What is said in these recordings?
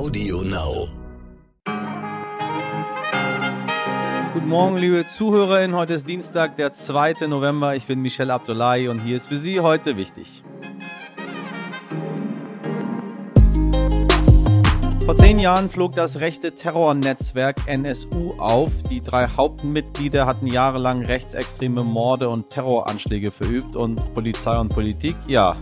Audio Now. Guten Morgen, liebe ZuhörerInnen. Heute ist Dienstag, der 2. November. Ich bin Michel Abdullahi und hier ist für Sie heute wichtig. Vor zehn Jahren flog das rechte Terrornetzwerk NSU auf. Die drei Hauptmitglieder hatten jahrelang rechtsextreme Morde und Terroranschläge verübt und Polizei und Politik, ja,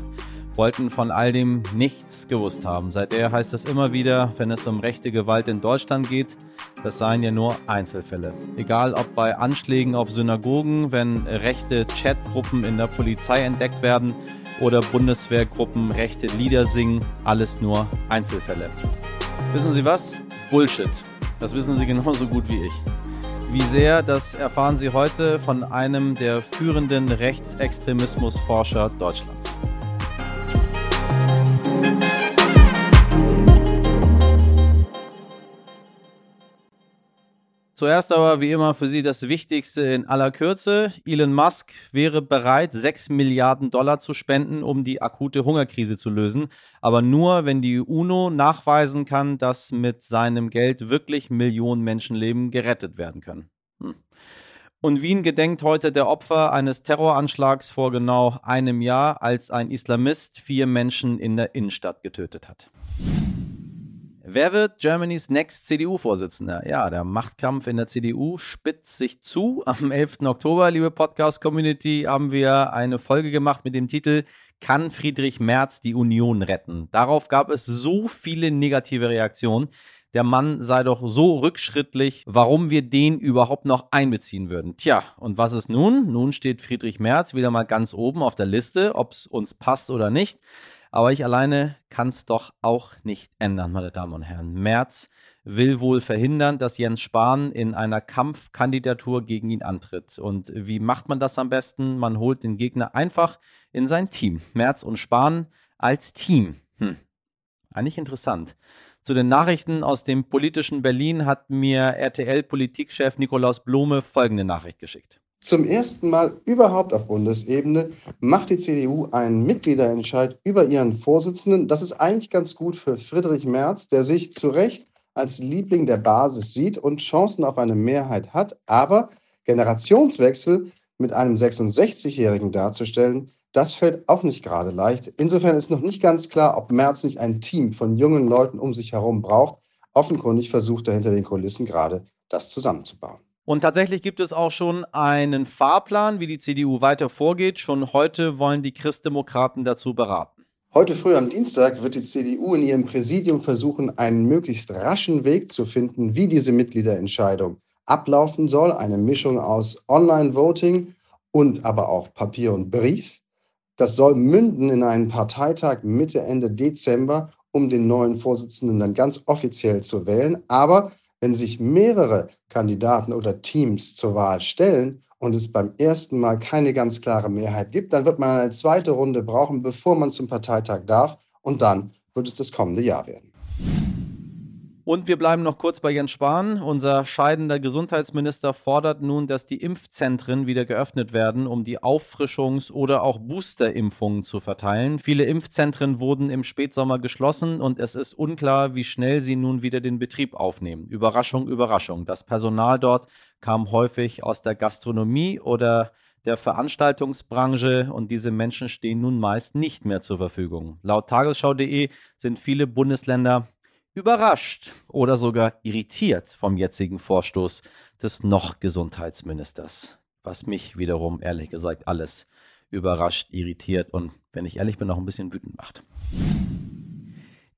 wollten von all dem nichts gewusst haben. Seither heißt es immer wieder, wenn es um rechte Gewalt in Deutschland geht, das seien ja nur Einzelfälle. Egal ob bei Anschlägen auf Synagogen, wenn rechte Chatgruppen in der Polizei entdeckt werden oder Bundeswehrgruppen rechte Lieder singen, alles nur Einzelfälle. Wissen Sie was? Bullshit. Das wissen Sie genauso gut wie ich. Wie sehr, das erfahren Sie heute von einem der führenden Rechtsextremismusforscher Deutschlands. Zuerst aber wie immer für Sie das Wichtigste in aller Kürze. Elon Musk wäre bereit, 6 Milliarden Dollar zu spenden, um die akute Hungerkrise zu lösen. Aber nur, wenn die UNO nachweisen kann, dass mit seinem Geld wirklich Millionen Menschenleben gerettet werden können. Hm. Und Wien gedenkt heute der Opfer eines Terroranschlags vor genau einem Jahr, als ein Islamist vier Menschen in der Innenstadt getötet hat. Wer wird Germany's Next CDU-Vorsitzender? Ja, der Machtkampf in der CDU spitzt sich zu. Am 11. Oktober, liebe Podcast-Community, haben wir eine Folge gemacht mit dem Titel Kann Friedrich Merz die Union retten? Darauf gab es so viele negative Reaktionen. Der Mann sei doch so rückschrittlich, warum wir den überhaupt noch einbeziehen würden. Tja, und was ist nun? Nun steht Friedrich Merz wieder mal ganz oben auf der Liste, ob es uns passt oder nicht. Aber ich alleine kann es doch auch nicht ändern, meine Damen und Herren. Merz will wohl verhindern, dass Jens Spahn in einer Kampfkandidatur gegen ihn antritt. Und wie macht man das am besten? Man holt den Gegner einfach in sein Team. Merz und Spahn als Team. Hm. Eigentlich interessant. Zu den Nachrichten aus dem politischen Berlin hat mir RTL-Politikchef Nikolaus Blome folgende Nachricht geschickt. Zum ersten Mal überhaupt auf Bundesebene macht die CDU einen Mitgliederentscheid über ihren Vorsitzenden. Das ist eigentlich ganz gut für Friedrich Merz, der sich zu Recht als Liebling der Basis sieht und Chancen auf eine Mehrheit hat. Aber Generationswechsel mit einem 66-Jährigen darzustellen, das fällt auch nicht gerade leicht. Insofern ist noch nicht ganz klar, ob Merz nicht ein Team von jungen Leuten um sich herum braucht. Offenkundig versucht er hinter den Kulissen gerade, das zusammenzubauen. Und tatsächlich gibt es auch schon einen Fahrplan, wie die CDU weiter vorgeht. Schon heute wollen die Christdemokraten dazu beraten. Heute früh am Dienstag wird die CDU in ihrem Präsidium versuchen, einen möglichst raschen Weg zu finden, wie diese Mitgliederentscheidung ablaufen soll. Eine Mischung aus Online-Voting und aber auch Papier und Brief. Das soll münden in einen Parteitag Mitte, Ende Dezember, um den neuen Vorsitzenden dann ganz offiziell zu wählen. Aber wenn sich mehrere Kandidaten oder Teams zur Wahl stellen und es beim ersten Mal keine ganz klare Mehrheit gibt, dann wird man eine zweite Runde brauchen, bevor man zum Parteitag darf. Und dann wird es das kommende Jahr werden. Und wir bleiben noch kurz bei Jens Spahn. Unser scheidender Gesundheitsminister fordert nun, dass die Impfzentren wieder geöffnet werden, um die Auffrischungs- oder auch Boosterimpfungen zu verteilen. Viele Impfzentren wurden im Spätsommer geschlossen und es ist unklar, wie schnell sie nun wieder den Betrieb aufnehmen. Überraschung, Überraschung. Das Personal dort kam häufig aus der Gastronomie oder der Veranstaltungsbranche und diese Menschen stehen nun meist nicht mehr zur Verfügung. Laut tagesschau.de sind viele Bundesländer überrascht oder sogar irritiert vom jetzigen Vorstoß des noch Gesundheitsministers. Was mich wiederum, ehrlich gesagt, alles überrascht, irritiert und, wenn ich ehrlich bin, auch ein bisschen wütend macht.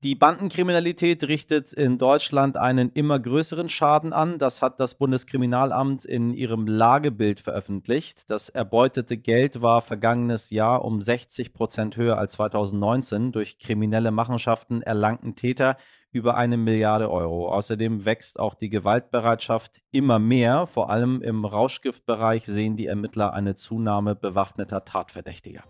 Die Bandenkriminalität richtet in Deutschland einen immer größeren Schaden an. Das hat das Bundeskriminalamt in ihrem Lagebild veröffentlicht. Das erbeutete Geld war vergangenes Jahr um 60 Prozent höher als 2019. Durch kriminelle Machenschaften erlangten Täter über eine Milliarde Euro. Außerdem wächst auch die Gewaltbereitschaft immer mehr. Vor allem im Rauschgiftbereich sehen die Ermittler eine Zunahme bewaffneter Tatverdächtiger.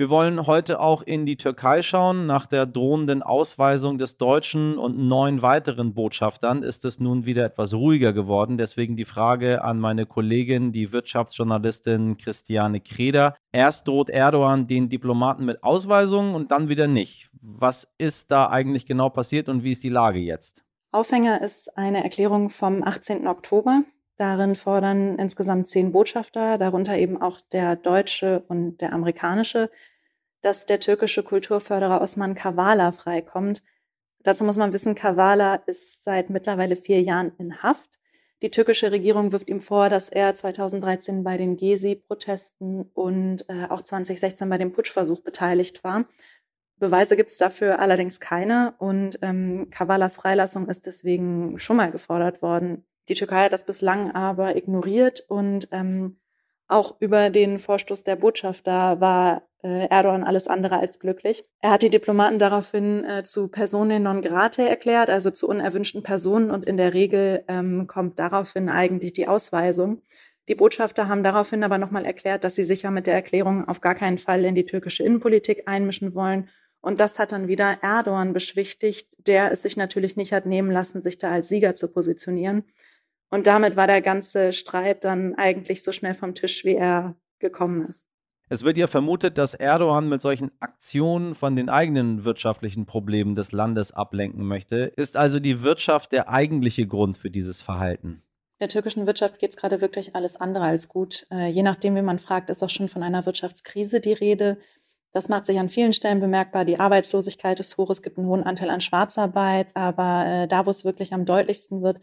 Wir wollen heute auch in die Türkei schauen. Nach der drohenden Ausweisung des deutschen und neun weiteren Botschaftern ist es nun wieder etwas ruhiger geworden. Deswegen die Frage an meine Kollegin, die Wirtschaftsjournalistin Christiane Kreder. Erst droht Erdogan den Diplomaten mit Ausweisungen und dann wieder nicht. Was ist da eigentlich genau passiert und wie ist die Lage jetzt? Aufhänger ist eine Erklärung vom 18. Oktober. Darin fordern insgesamt zehn Botschafter, darunter eben auch der deutsche und der amerikanische, dass der türkische Kulturförderer Osman Kavala freikommt. Dazu muss man wissen, Kavala ist seit mittlerweile vier Jahren in Haft. Die türkische Regierung wirft ihm vor, dass er 2013 bei den Gezi-Protesten und äh, auch 2016 bei dem Putschversuch beteiligt war. Beweise gibt es dafür allerdings keine und ähm, Kavalas Freilassung ist deswegen schon mal gefordert worden. Die Türkei hat das bislang aber ignoriert und ähm, auch über den Vorstoß der Botschafter war Erdogan alles andere als glücklich. Er hat die Diplomaten daraufhin äh, zu Personen non grate erklärt, also zu unerwünschten Personen und in der Regel ähm, kommt daraufhin eigentlich die Ausweisung. Die Botschafter haben daraufhin aber nochmal erklärt, dass sie sich ja mit der Erklärung auf gar keinen Fall in die türkische Innenpolitik einmischen wollen. Und das hat dann wieder Erdogan beschwichtigt, der es sich natürlich nicht hat nehmen lassen, sich da als Sieger zu positionieren. Und damit war der ganze Streit dann eigentlich so schnell vom Tisch, wie er gekommen ist. Es wird ja vermutet, dass Erdogan mit solchen Aktionen von den eigenen wirtschaftlichen Problemen des Landes ablenken möchte. Ist also die Wirtschaft der eigentliche Grund für dieses Verhalten? Der türkischen Wirtschaft geht es gerade wirklich alles andere als gut. Äh, je nachdem, wie man fragt, ist auch schon von einer Wirtschaftskrise die Rede. Das macht sich an vielen Stellen bemerkbar. Die Arbeitslosigkeit ist hoch, es gibt einen hohen Anteil an Schwarzarbeit, aber äh, da, wo es wirklich am deutlichsten wird,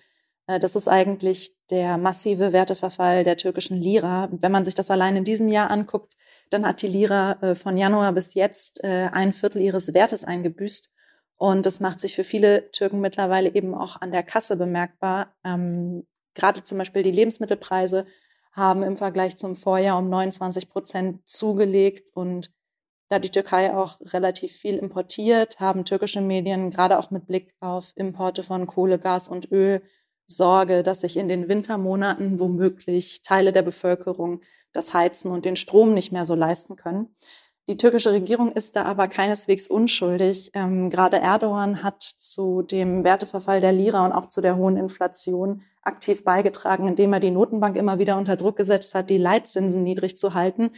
äh, das ist eigentlich der massive Werteverfall der türkischen Lira. Wenn man sich das allein in diesem Jahr anguckt, dann hat die Lira äh, von Januar bis jetzt äh, ein Viertel ihres Wertes eingebüßt. Und das macht sich für viele Türken mittlerweile eben auch an der Kasse bemerkbar. Ähm, gerade zum Beispiel die Lebensmittelpreise haben im Vergleich zum Vorjahr um 29 Prozent zugelegt. Und da die Türkei auch relativ viel importiert, haben türkische Medien gerade auch mit Blick auf Importe von Kohle, Gas und Öl Sorge, dass sich in den Wintermonaten womöglich Teile der Bevölkerung das Heizen und den Strom nicht mehr so leisten können. Die türkische Regierung ist da aber keineswegs unschuldig. Ähm, gerade Erdogan hat zu dem Werteverfall der Lira und auch zu der hohen Inflation aktiv beigetragen, indem er die Notenbank immer wieder unter Druck gesetzt hat, die Leitzinsen niedrig zu halten.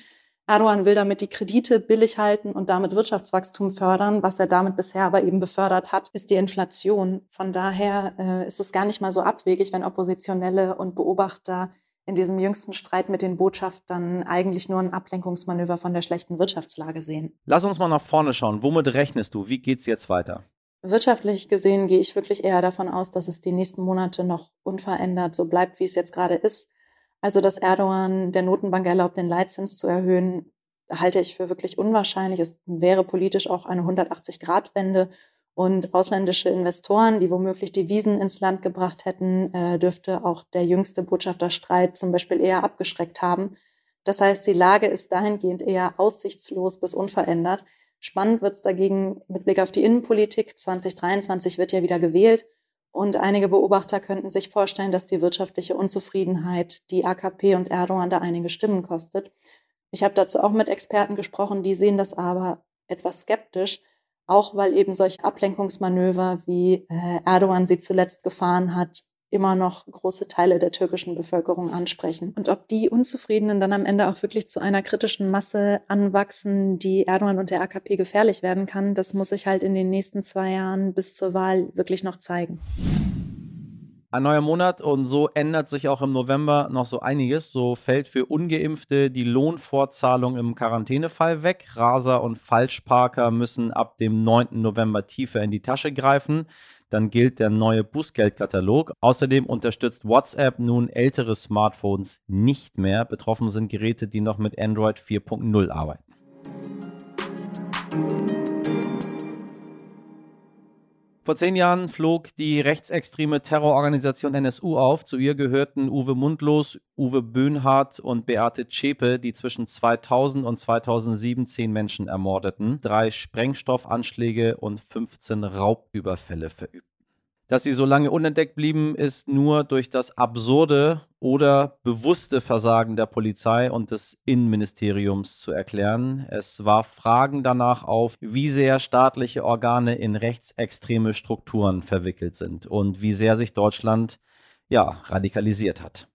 Erdogan will damit die Kredite billig halten und damit Wirtschaftswachstum fördern. Was er damit bisher aber eben befördert hat, ist die Inflation. Von daher äh, ist es gar nicht mal so abwegig, wenn Oppositionelle und Beobachter in diesem jüngsten Streit mit den Botschaftern eigentlich nur ein Ablenkungsmanöver von der schlechten Wirtschaftslage sehen. Lass uns mal nach vorne schauen. Womit rechnest du? Wie geht's jetzt weiter? Wirtschaftlich gesehen gehe ich wirklich eher davon aus, dass es die nächsten Monate noch unverändert so bleibt, wie es jetzt gerade ist. Also, dass Erdogan der Notenbank erlaubt, den Leitzins zu erhöhen, halte ich für wirklich unwahrscheinlich. Es wäre politisch auch eine 180-Grad-Wende. Und ausländische Investoren, die womöglich die Wiesen ins Land gebracht hätten, äh, dürfte auch der jüngste Botschafterstreit zum Beispiel eher abgeschreckt haben. Das heißt, die Lage ist dahingehend eher aussichtslos bis unverändert. Spannend wird es dagegen mit Blick auf die Innenpolitik. 2023 wird ja wieder gewählt. Und einige Beobachter könnten sich vorstellen, dass die wirtschaftliche Unzufriedenheit die AKP und Erdogan da einige Stimmen kostet. Ich habe dazu auch mit Experten gesprochen, die sehen das aber etwas skeptisch, auch weil eben solche Ablenkungsmanöver, wie äh, Erdogan sie zuletzt gefahren hat, immer noch große Teile der türkischen Bevölkerung ansprechen. Und ob die Unzufriedenen dann am Ende auch wirklich zu einer kritischen Masse anwachsen, die Erdogan und der AKP gefährlich werden kann, das muss sich halt in den nächsten zwei Jahren bis zur Wahl wirklich noch zeigen. Ein neuer Monat und so ändert sich auch im November noch so einiges. So fällt für Ungeimpfte die Lohnfortzahlung im Quarantänefall weg. Raser und Falschparker müssen ab dem 9. November tiefer in die Tasche greifen dann gilt der neue Bußgeldkatalog. Außerdem unterstützt WhatsApp nun ältere Smartphones nicht mehr. Betroffen sind Geräte, die noch mit Android 4.0 arbeiten. Vor zehn Jahren flog die rechtsextreme Terrororganisation NSU auf. Zu ihr gehörten Uwe Mundlos, Uwe Böhnhardt und Beate Zschäpe, die zwischen 2000 und 2007 zehn Menschen ermordeten, drei Sprengstoffanschläge und 15 Raubüberfälle verübten. Dass sie so lange unentdeckt blieben, ist nur durch das absurde oder bewusste Versagen der Polizei und des Innenministeriums zu erklären. Es warf Fragen danach auf, wie sehr staatliche Organe in rechtsextreme Strukturen verwickelt sind und wie sehr sich Deutschland ja radikalisiert hat.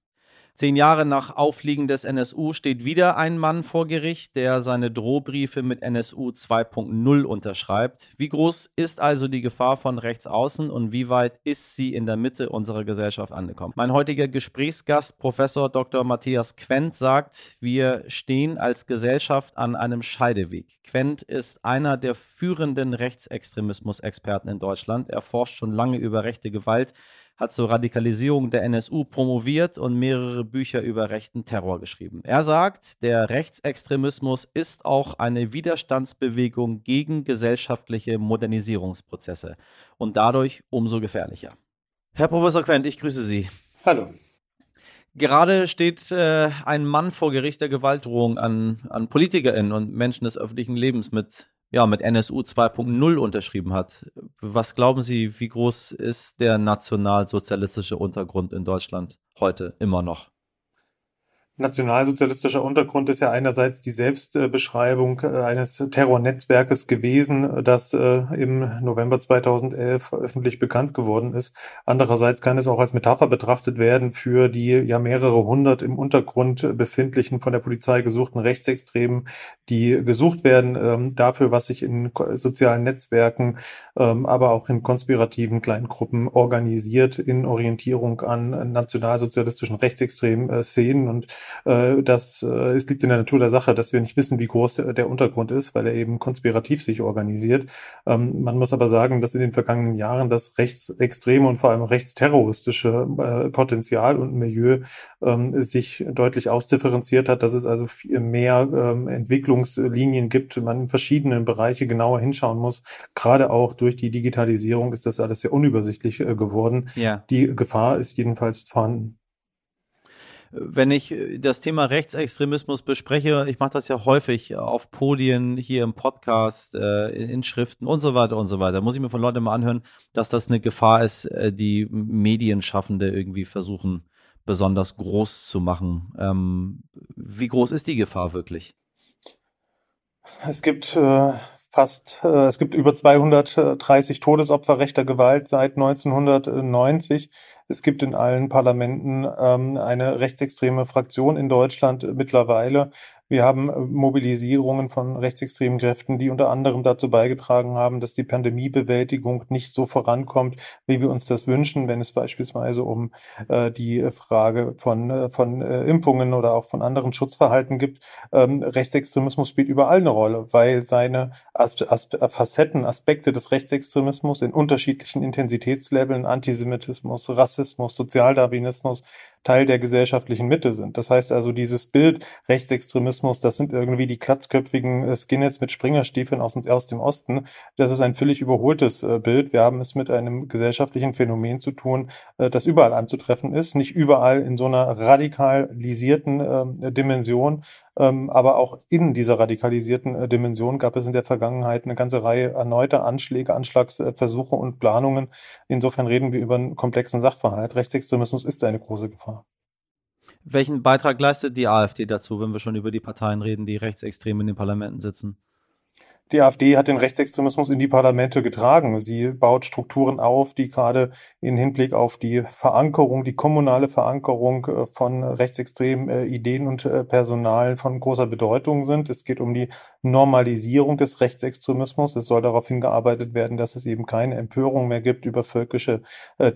Zehn Jahre nach Aufliegen des NSU steht wieder ein Mann vor Gericht, der seine Drohbriefe mit NSU 2.0 unterschreibt. Wie groß ist also die Gefahr von rechts außen und wie weit ist sie in der Mitte unserer Gesellschaft angekommen? Mein heutiger Gesprächsgast, Professor Dr. Matthias Quent, sagt, wir stehen als Gesellschaft an einem Scheideweg. Quent ist einer der führenden Rechtsextremismus-Experten in Deutschland. Er forscht schon lange über rechte Gewalt hat zur Radikalisierung der NSU promoviert und mehrere Bücher über rechten Terror geschrieben. Er sagt, der Rechtsextremismus ist auch eine Widerstandsbewegung gegen gesellschaftliche Modernisierungsprozesse und dadurch umso gefährlicher. Herr Professor Quent, ich grüße Sie. Hallo. Gerade steht äh, ein Mann vor Gericht der Gewaltdrohung an, an PolitikerInnen und Menschen des öffentlichen Lebens mit ja, mit NSU 2.0 unterschrieben hat. Was glauben Sie, wie groß ist der nationalsozialistische Untergrund in Deutschland heute immer noch? Nationalsozialistischer Untergrund ist ja einerseits die Selbstbeschreibung äh, eines Terrornetzwerkes gewesen, das äh, im November 2011 öffentlich bekannt geworden ist. Andererseits kann es auch als Metapher betrachtet werden für die ja mehrere hundert im Untergrund befindlichen von der Polizei gesuchten Rechtsextremen, die gesucht werden ähm, dafür, was sich in sozialen Netzwerken, ähm, aber auch in konspirativen kleinen Gruppen organisiert in Orientierung an nationalsozialistischen rechtsextremen äh, Szenen und äh, das äh, es liegt in der Natur der Sache, dass wir nicht wissen, wie groß der, der Untergrund ist, weil er eben konspirativ sich organisiert. Ähm, man muss aber sagen, dass in den vergangenen Jahren das rechtsextreme und vor allem rechtsterroristische äh, Potenzial und Milieu ähm, sich deutlich ausdifferenziert hat, dass es also viel mehr ähm, Entwicklungslinien gibt, man in verschiedenen Bereiche genauer hinschauen muss. Gerade auch durch die Digitalisierung ist das alles sehr unübersichtlich äh, geworden. Ja. Die Gefahr ist jedenfalls vorhanden wenn ich äh, das Thema Rechtsextremismus bespreche, ich mache das ja häufig auf Podien, hier im Podcast, äh, in Schriften und so weiter und so weiter, muss ich mir von Leuten mal anhören, dass das eine Gefahr ist, äh, die Medienschaffende irgendwie versuchen, besonders groß zu machen. Ähm, wie groß ist die Gefahr wirklich? Es gibt fast, es gibt über 230 Todesopfer rechter Gewalt seit 1990. Es gibt in allen Parlamenten ähm, eine rechtsextreme Fraktion in Deutschland mittlerweile. Wir haben äh, Mobilisierungen von rechtsextremen Kräften, die unter anderem dazu beigetragen haben, dass die Pandemiebewältigung nicht so vorankommt, wie wir uns das wünschen, wenn es beispielsweise um äh, die Frage von, äh, von äh, Impfungen oder auch von anderen Schutzverhalten gibt. Ähm, Rechtsextremismus spielt überall eine Rolle, weil seine As As Facetten, Aspekte des Rechtsextremismus in unterschiedlichen Intensitätsleveln, Antisemitismus, Rassismus, Sozialdarwinismus, Teil der gesellschaftlichen Mitte sind. Das heißt also, dieses Bild Rechtsextremismus, das sind irgendwie die klatzköpfigen äh, Skinheads mit Springerstiefeln aus, aus dem Osten. Das ist ein völlig überholtes äh, Bild. Wir haben es mit einem gesellschaftlichen Phänomen zu tun, äh, das überall anzutreffen ist. Nicht überall in so einer radikalisierten äh, Dimension, ähm, aber auch in dieser radikalisierten äh, Dimension gab es in der Vergangenheit eine ganze Reihe erneuter Anschläge, Anschlagsversuche und Planungen. Insofern reden wir über einen komplexen Sachverhalt. Rechtsextremismus ist eine große Gefahr. Welchen Beitrag leistet die AfD dazu, wenn wir schon über die Parteien reden, die rechtsextrem in den Parlamenten sitzen? Die AfD hat den Rechtsextremismus in die Parlamente getragen. Sie baut Strukturen auf, die gerade in Hinblick auf die Verankerung, die kommunale Verankerung äh, von rechtsextremen äh, Ideen und äh, Personal von großer Bedeutung sind. Es geht um die Normalisierung des Rechtsextremismus. Es soll darauf hingearbeitet werden, dass es eben keine Empörung mehr gibt über völkische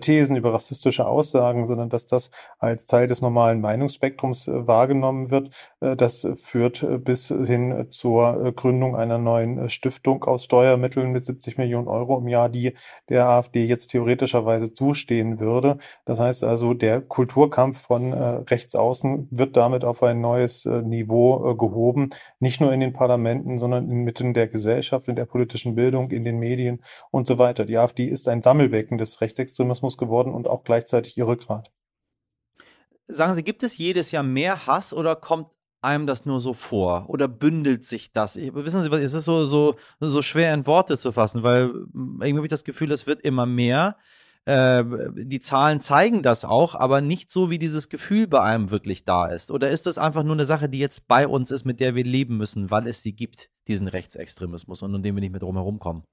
Thesen, über rassistische Aussagen, sondern dass das als Teil des normalen Meinungsspektrums wahrgenommen wird. Das führt bis hin zur Gründung einer neuen Stiftung aus Steuermitteln mit 70 Millionen Euro im Jahr, die der AfD jetzt theoretischerweise zustehen würde. Das heißt also, der Kulturkampf von äh, rechts außen wird damit auf ein neues äh, Niveau äh, gehoben, nicht nur in den Parlamenten, sondern inmitten der Gesellschaft, in der politischen Bildung, in den Medien und so weiter. Die AfD ist ein Sammelbecken des Rechtsextremismus geworden und auch gleichzeitig ihr Rückgrat. Sagen Sie, gibt es jedes Jahr mehr Hass oder kommt einem das nur so vor? Oder bündelt sich das? Wissen Sie was, es ist so, so, so schwer in Worte zu fassen, weil hm, irgendwie habe ich das Gefühl, es wird immer mehr. äh, die Zahlen zeigen das auch, aber nicht so, wie dieses Gefühl bei einem wirklich da ist. Oder ist das einfach nur eine Sache, die jetzt bei uns ist, mit der wir leben müssen, weil es sie gibt, diesen Rechtsextremismus und um den wir nicht mehr drum herum kommen?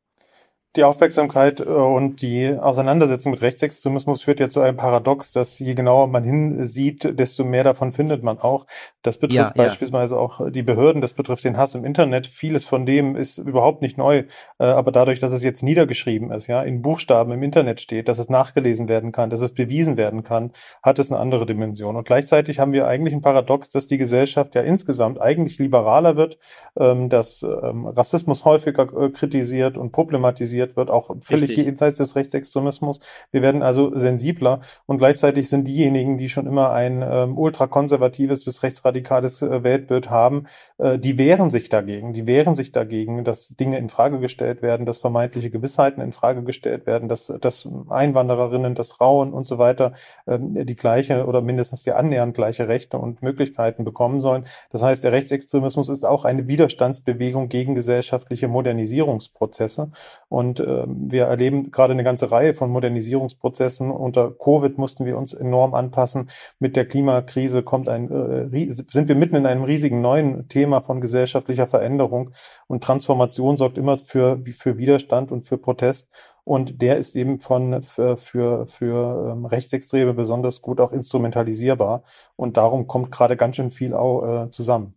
Die Aufmerksamkeit äh, und die Auseinandersetzung mit Rechtsextremismus führt ja zu einem Paradox, dass je genauer man hinsieht, desto mehr davon findet man auch. Das betrifft ja, beispielsweise ja. auch die Behörden, das betrifft den Hass im Internet. Vieles von dem ist überhaupt nicht neu, äh, aber dadurch, dass es jetzt niedergeschrieben ist, ja, in Buchstaben im Internet steht, dass es nachgelesen werden kann, dass es bewiesen werden kann, hat es eine andere Dimension. Und gleichzeitig haben wir eigentlich ein Paradox, dass die Gesellschaft ja insgesamt eigentlich liberaler wird, ähm, dass ähm, Rassismus häufiger äh, kritisiert und problematisiert kritisiert wird, auch völlig Richtig. jenseits des Rechtsextremismus. Wir werden also sensibler und gleichzeitig sind diejenigen, die schon immer ein ähm, ultrakonservatives bis rechtsradikales äh, Weltbild haben, äh, die wehren sich dagegen. Die wehren sich dagegen, dass Dinge in Frage gestellt werden, dass vermeintliche Gewissheiten in Frage gestellt werden, dass, dass Einwandererinnen, dass Frauen und so weiter äh, die gleiche oder mindestens die annähernd gleiche Rechte und Möglichkeiten bekommen sollen. Das heißt, der Rechtsextremismus ist auch eine Widerstandsbewegung gegen gesellschaftliche Modernisierungsprozesse und und äh, wir erleben gerade eine ganze Reihe von Modernisierungsprozessen. Unter Covid mussten wir uns enorm anpassen. Mit der Klimakrise kommt ein, äh, sind wir mitten in einem riesigen neuen Thema von gesellschaftlicher Veränderung. Und Transformation sorgt immer für, für Widerstand und für Protest. Und der ist eben von für, für, für ähm, Rechtsextreme besonders gut auch instrumentalisierbar. Und darum kommt gerade ganz schön viel auch, äh, zusammen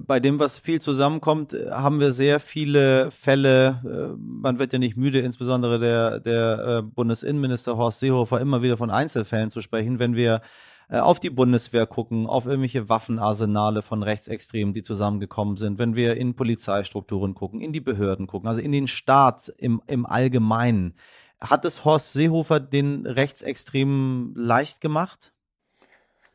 bei dem, was viel zusammenkommt, haben wir sehr viele Fälle. Äh, man wird ja nicht müde, insbesondere der, der äh, Bundesinnenminister Horst Seehofer immer wieder von Einzelfällen zu sprechen, wenn wir äh, auf die Bundeswehr gucken, auf irgendwelche Waffenarsenale von Rechtsextremen, die zusammengekommen sind, wenn wir in Polizeistrukturen gucken, in die Behörden gucken, also in den Staat im, im Allgemeinen. Hat es Horst Seehofer den Rechtsextremen leicht gemacht?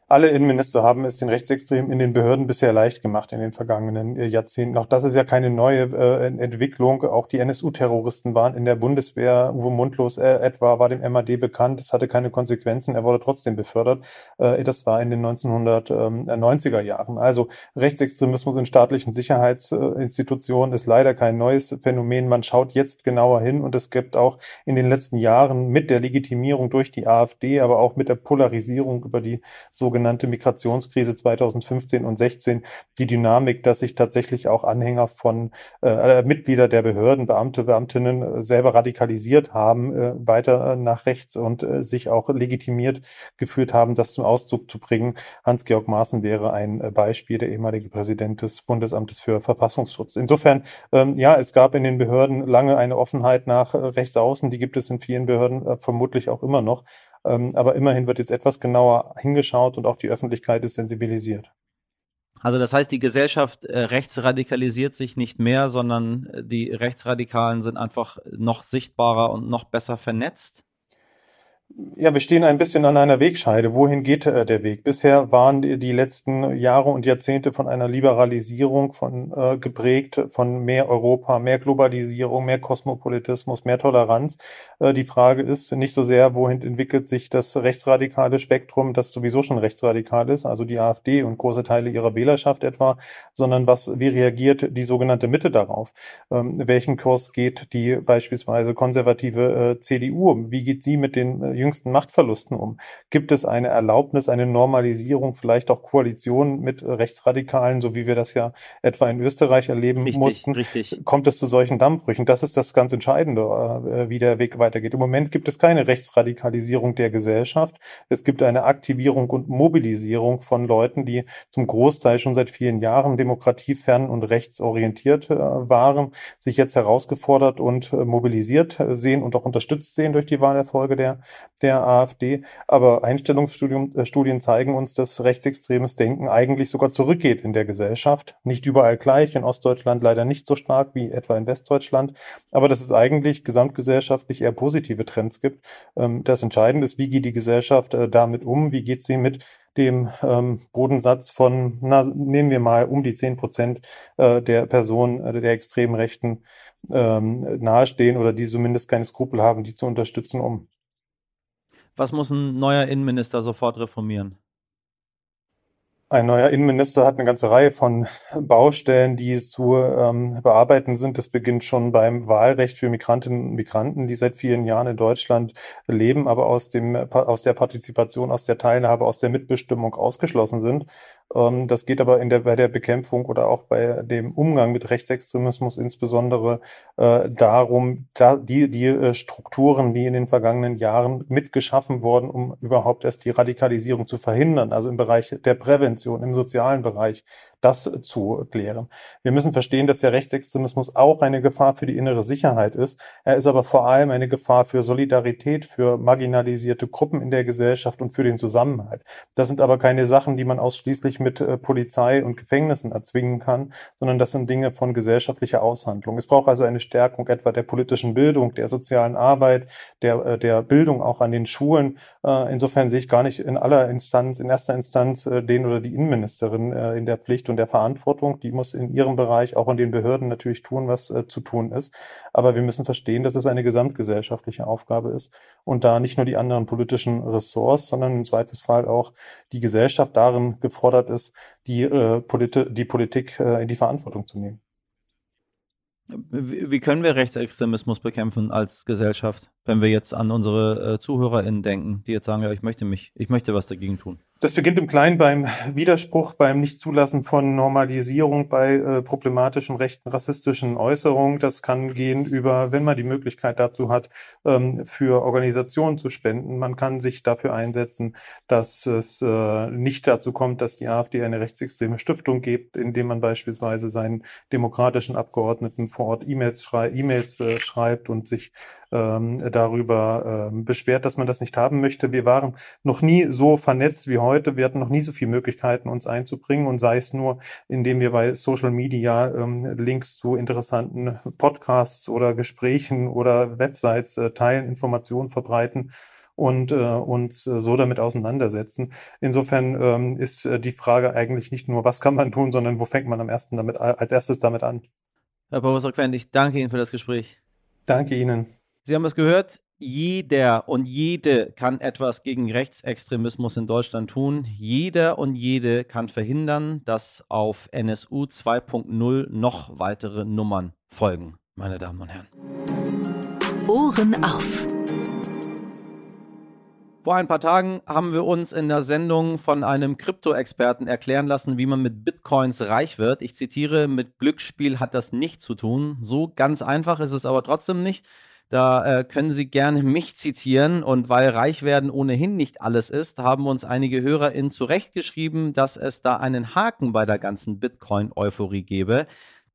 Alle Innenminister haben es den Rechtsextremen in den Behörden bisher leicht gemacht in den vergangenen äh, Jahrzehnten. Auch das ist ja keine neue äh, Entwicklung. Auch die NSU-Terroristen waren in der Bundeswehr. Uwe Mundlos äh, etwa war dem MAD bekannt. Es hatte keine Konsequenzen. Er wurde trotzdem befördert. Äh, das war in den 1990er Jahren. Also Rechtsextremismus in staatlichen Sicherheitsinstitutionen ist leider kein neues Phänomen. Man schaut jetzt genauer hin und es gibt auch in den letzten Jahren mit der Legitimierung durch die AfD, aber auch mit der Polarisierung über die sogenannte sogenannte Migrationskrise 2015 und 16 die Dynamik, dass sich tatsächlich auch Anhänger von äh, Mitglieder der Behörden, Beamte, Beamtinnen äh, selber radikalisiert haben, äh, weiter äh, nach rechts und äh, sich auch legitimiert geführt haben, das zum Ausdruck zu bringen. Hans-Georg Maaßen wäre ein äh, Beispiel, der ehemalige Präsident des Bundesamtes für Verfassungsschutz. Insofern, ähm, ja, es gab in den Behörden lange eine Offenheit nach rechts außen, die gibt es in vielen Behörden vermutlich auch immer noch. Ähm, aber immerhin wird jetzt etwas genauer hingeschaut und auch die Öffentlichkeit ist sensibilisiert. Also das heißt, die Gesellschaft äh, rechtsradikalisiert sich nicht mehr, sondern äh, die Rechtsradikalen sind einfach noch sichtbarer und noch besser vernetzt. Ja, wir stehen ein bisschen an einer Wegscheide. Wohin geht äh, der Weg? Bisher waren die, letzten Jahre und Jahrzehnte von einer Liberalisierung von äh, geprägt, von mehr Europa, mehr Globalisierung, mehr Kosmopolitismus, mehr Toleranz. Äh, die Frage ist nicht so sehr, wohin entwickelt sich das rechtsradikale Spektrum, das sowieso schon rechtsradikal ist, also die AfD und große Teile ihrer Wählerschaft etwa, sondern was, wie reagiert die sogenannte Mitte darauf? Ähm, welchen Kurs geht die beispielsweise konservative äh, CDU? Wie geht sie mit den äh, jüngsten Machtverlusten um? Gibt es eine Erlaubnis, eine Normalisierung, vielleicht auch Koalitionen mit Rechtsradikalen, so wie wir das ja etwa in Österreich erleben richtig, mussten? Richtig. Kommt es zu solchen Dammbrüchen? Das ist das ganz Entscheidende, äh, wie der Weg weitergeht. Im Moment gibt es keine Rechtsradikalisierung der Gesellschaft. Es gibt eine Aktivierung und Mobilisierung von Leuten, die zum Großteil schon seit vielen Jahren demokratiefern und rechtsorientiert äh, waren, sich jetzt herausgefordert und äh, mobilisiert sehen und auch unterstützt sehen durch die Wahlerfolge der der AfD. Aber Einstellungsstudien äh, zeigen uns, dass rechtsextremes Denken eigentlich sogar zurückgeht in der Gesellschaft. Nicht überall gleich, in Ostdeutschland leider nicht so stark wie etwa in Westdeutschland. Aber dass es eigentlich gesamtgesellschaftlich eher positive Trends gibt. Ähm, das Entscheidende ist, wie geht die Gesellschaft äh, damit um? Wie geht sie mit dem ähm, Bodensatz von, na, nehmen wir mal um die zehn Prozent äh, der Personen äh, der extremen Rechten ähm, nahestehen oder die zumindest keine Skrupel haben, die zu unterstützen, um. Was muss ein neuer Innenminister sofort reformieren? Ein neuer Innenminister hat eine ganze Reihe von Baustellen, die zu ähm, bearbeiten sind. Das beginnt schon beim Wahlrecht für Migrantinnen und Migranten, die seit vielen Jahren in Deutschland leben, aber aus, dem, aus der Partizipation, aus der Teilhabe, aus der Mitbestimmung ausgeschlossen sind. Ähm, das geht aber in der, bei der Bekämpfung oder auch bei dem Umgang mit Rechtsextremismus insbesondere äh, darum, da die, die äh, Strukturen, die in den vergangenen Jahren mitgeschaffen wurden, um überhaupt erst die Radikalisierung zu verhindern, also im Bereich der Prävention Prävention im sozialen Bereich, das zu klären. Wir müssen verstehen, dass der Rechtsextremismus auch eine Gefahr für die innere Sicherheit ist. Er ist aber vor allem eine Gefahr für Solidarität, für marginalisierte Gruppen in der Gesellschaft und für den Zusammenhalt. Das sind aber keine Sachen, die man ausschließlich mit äh, Polizei und Gefängnissen erzwingen kann, sondern das sind Dinge von gesellschaftlicher Aushandlung. Es braucht also eine Stärkung etwa der politischen Bildung, der sozialen Arbeit, der, äh, der Bildung auch an den Schulen. Äh, insofern sehe ich gar nicht in aller Instanz, in erster Instanz den oder die Innenministerin in der Pflicht, und der Verantwortung. Die muss in ihrem Bereich, auch in den Behörden natürlich tun, was äh, zu tun ist. Aber wir müssen verstehen, dass es eine gesamtgesellschaftliche Aufgabe ist und da nicht nur die anderen politischen Ressorts, sondern im Zweifelsfall auch die Gesellschaft darin gefordert ist, die, äh, Polit die Politik äh, in die Verantwortung zu nehmen. Wie können wir Rechtsextremismus bekämpfen als Gesellschaft, wenn wir jetzt an unsere äh, ZuhörerInnen denken, die jetzt sagen, ja, ich möchte mich, ich möchte was dagegen tun? Das beginnt im Kleinen beim Widerspruch, beim Nichtzulassen von Normalisierung bei äh, problematischen rechten rassistischen Äußerungen. Das kann gehen über, wenn man die Möglichkeit dazu hat, ähm, für Organisationen zu spenden. Man kann sich dafür einsetzen, dass es äh, nicht dazu kommt, dass die AfD eine rechtsextreme Stiftung gibt, indem man beispielsweise seinen demokratischen Abgeordneten vor Ort E-Mails schrei e äh, schreibt und sich ähm, darüber ähm, beschwert, dass man das nicht haben möchte. Wir waren noch nie so vernetzt wie heute. Wir hatten noch nie so viele Möglichkeiten, uns einzubringen und sei es nur, indem wir bei Social Media ähm, Links zu interessanten Podcasts oder Gesprächen oder Websites äh, teilen, Informationen verbreiten und äh, uns äh, so damit auseinandersetzen. Insofern ähm, ist äh, die Frage eigentlich nicht nur, was kann man tun, sondern wo fängt man am ersten damit als erstes damit an. Herr Professor Quent, ich danke Ihnen für das Gespräch. Danke Ihnen. Sie haben es gehört, jeder und jede kann etwas gegen Rechtsextremismus in Deutschland tun. Jeder und jede kann verhindern, dass auf NSU 2.0 noch weitere Nummern folgen, meine Damen und Herren. Ohren auf. Vor ein paar Tagen haben wir uns in der Sendung von einem Krypto-Experten erklären lassen, wie man mit Bitcoins reich wird. Ich zitiere, mit Glücksspiel hat das nichts zu tun. So ganz einfach ist es aber trotzdem nicht. Da äh, können Sie gerne mich zitieren. Und weil reich werden ohnehin nicht alles ist, haben uns einige HörerInnen zurechtgeschrieben, dass es da einen Haken bei der ganzen Bitcoin-Euphorie gebe,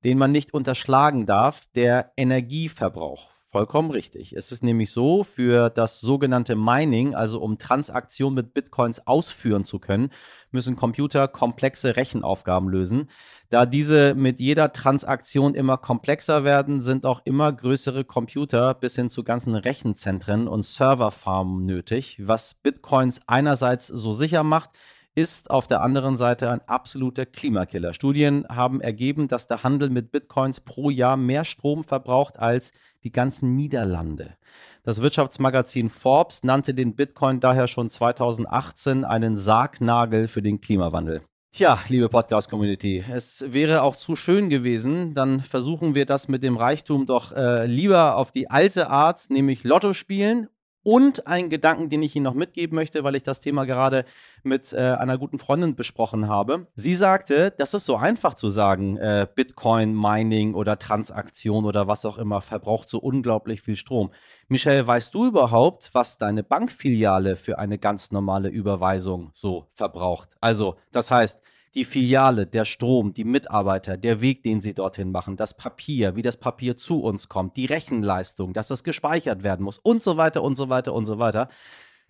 den man nicht unterschlagen darf, der Energieverbrauch. Vollkommen richtig. Es ist nämlich so, für das sogenannte Mining, also um Transaktionen mit Bitcoins ausführen zu können, müssen Computer komplexe Rechenaufgaben lösen. Da diese mit jeder Transaktion immer komplexer werden, sind auch immer größere Computer bis hin zu ganzen Rechenzentren und Serverfarmen nötig, was Bitcoins einerseits so sicher macht, ist auf der anderen Seite ein absoluter Klimakiller. Studien haben ergeben, dass der Handel mit Bitcoins pro Jahr mehr Strom verbraucht als die ganzen Niederlande. Das Wirtschaftsmagazin Forbes nannte den Bitcoin daher schon 2018 einen Sargnagel für den Klimawandel. Tja, liebe Podcast-Community, es wäre auch zu schön gewesen. Dann versuchen wir das mit dem Reichtum doch äh, lieber auf die alte Art, nämlich Lotto spielen und ein Gedanken, den ich Ihnen noch mitgeben möchte, weil ich das Thema gerade mit äh, einer guten Freundin besprochen habe. Sie sagte, das ist so einfach zu sagen, äh, Bitcoin, Mining oder Transaktion oder was auch immer verbraucht so unglaublich viel Strom. Michelle, weißt du überhaupt, was deine Bankfiliale für eine ganz normale Überweisung so verbraucht? Also, das heißt, die Filiale, der Strom, die Mitarbeiter, der Weg, den sie dorthin machen, das Papier, wie das Papier zu uns kommt, die Rechenleistung, dass das gespeichert werden muss und so weiter und so weiter und so weiter.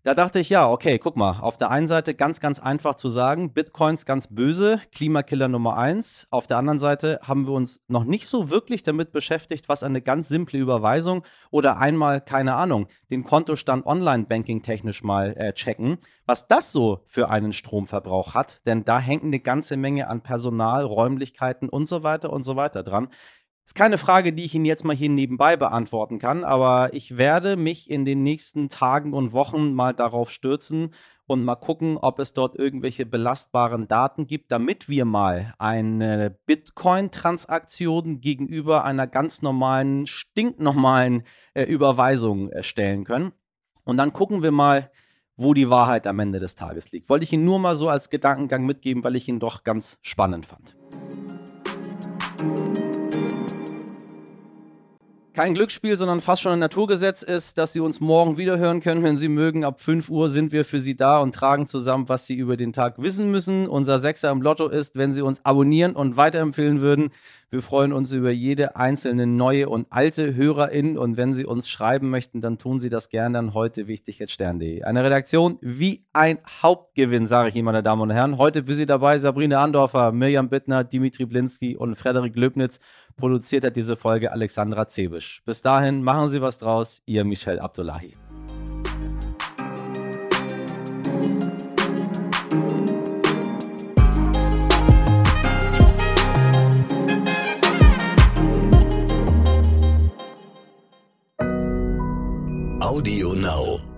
Da dachte ich, ja, okay, guck mal, auf der einen Seite ganz, ganz einfach zu sagen, Bitcoins ganz böse, Klimakiller Nummer eins. Auf der anderen Seite haben wir uns noch nicht so wirklich damit beschäftigt, was eine ganz simple Überweisung oder einmal, keine Ahnung, den Kontostand Online-Banking technisch mal äh, checken, was das so für einen Stromverbrauch hat. Denn da hängt eine ganze Menge an Personal, Räumlichkeiten und so weiter und so weiter dran. Ist keine Frage, die ich Ihnen jetzt mal hier nebenbei beantworten kann, aber ich werde mich in den nächsten Tagen und Wochen mal darauf stürzen und mal gucken, ob es dort irgendwelche belastbaren Daten gibt, damit wir mal eine Bitcoin-Transaktion gegenüber einer ganz normalen, stinknormalen äh, Überweisung erstellen können. Und dann gucken wir mal, wo die Wahrheit am Ende des Tages liegt. Wollte ich Ihnen nur mal so als Gedankengang mitgeben, weil ich ihn doch ganz spannend fand. Kein Glücksspiel, sondern fast schon ein Naturgesetz ist, dass Sie uns morgen wieder hören können, wenn Sie mögen. Ab 5 Uhr sind wir für Sie da und tragen zusammen, was Sie über den Tag wissen müssen. Unser Sechser im Lotto ist, wenn Sie uns abonnieren und weiterempfehlen würden. Wir freuen uns über jede einzelne neue und alte Hörerin. Und wenn Sie uns schreiben möchten, dann tun Sie das gerne an heute wichtig Stern.de. Eine Redaktion wie ein Hauptgewinn, sage ich Ihnen, meine Damen und Herren. Heute für Sie dabei Sabrina Andorfer, Mirjam Bittner, Dimitri Blinski und Frederik Löbnitz. Produziert hat diese Folge Alexandra Zebisch. Bis dahin, machen Sie was draus. Ihr Michel Abdullahi. Audio Now.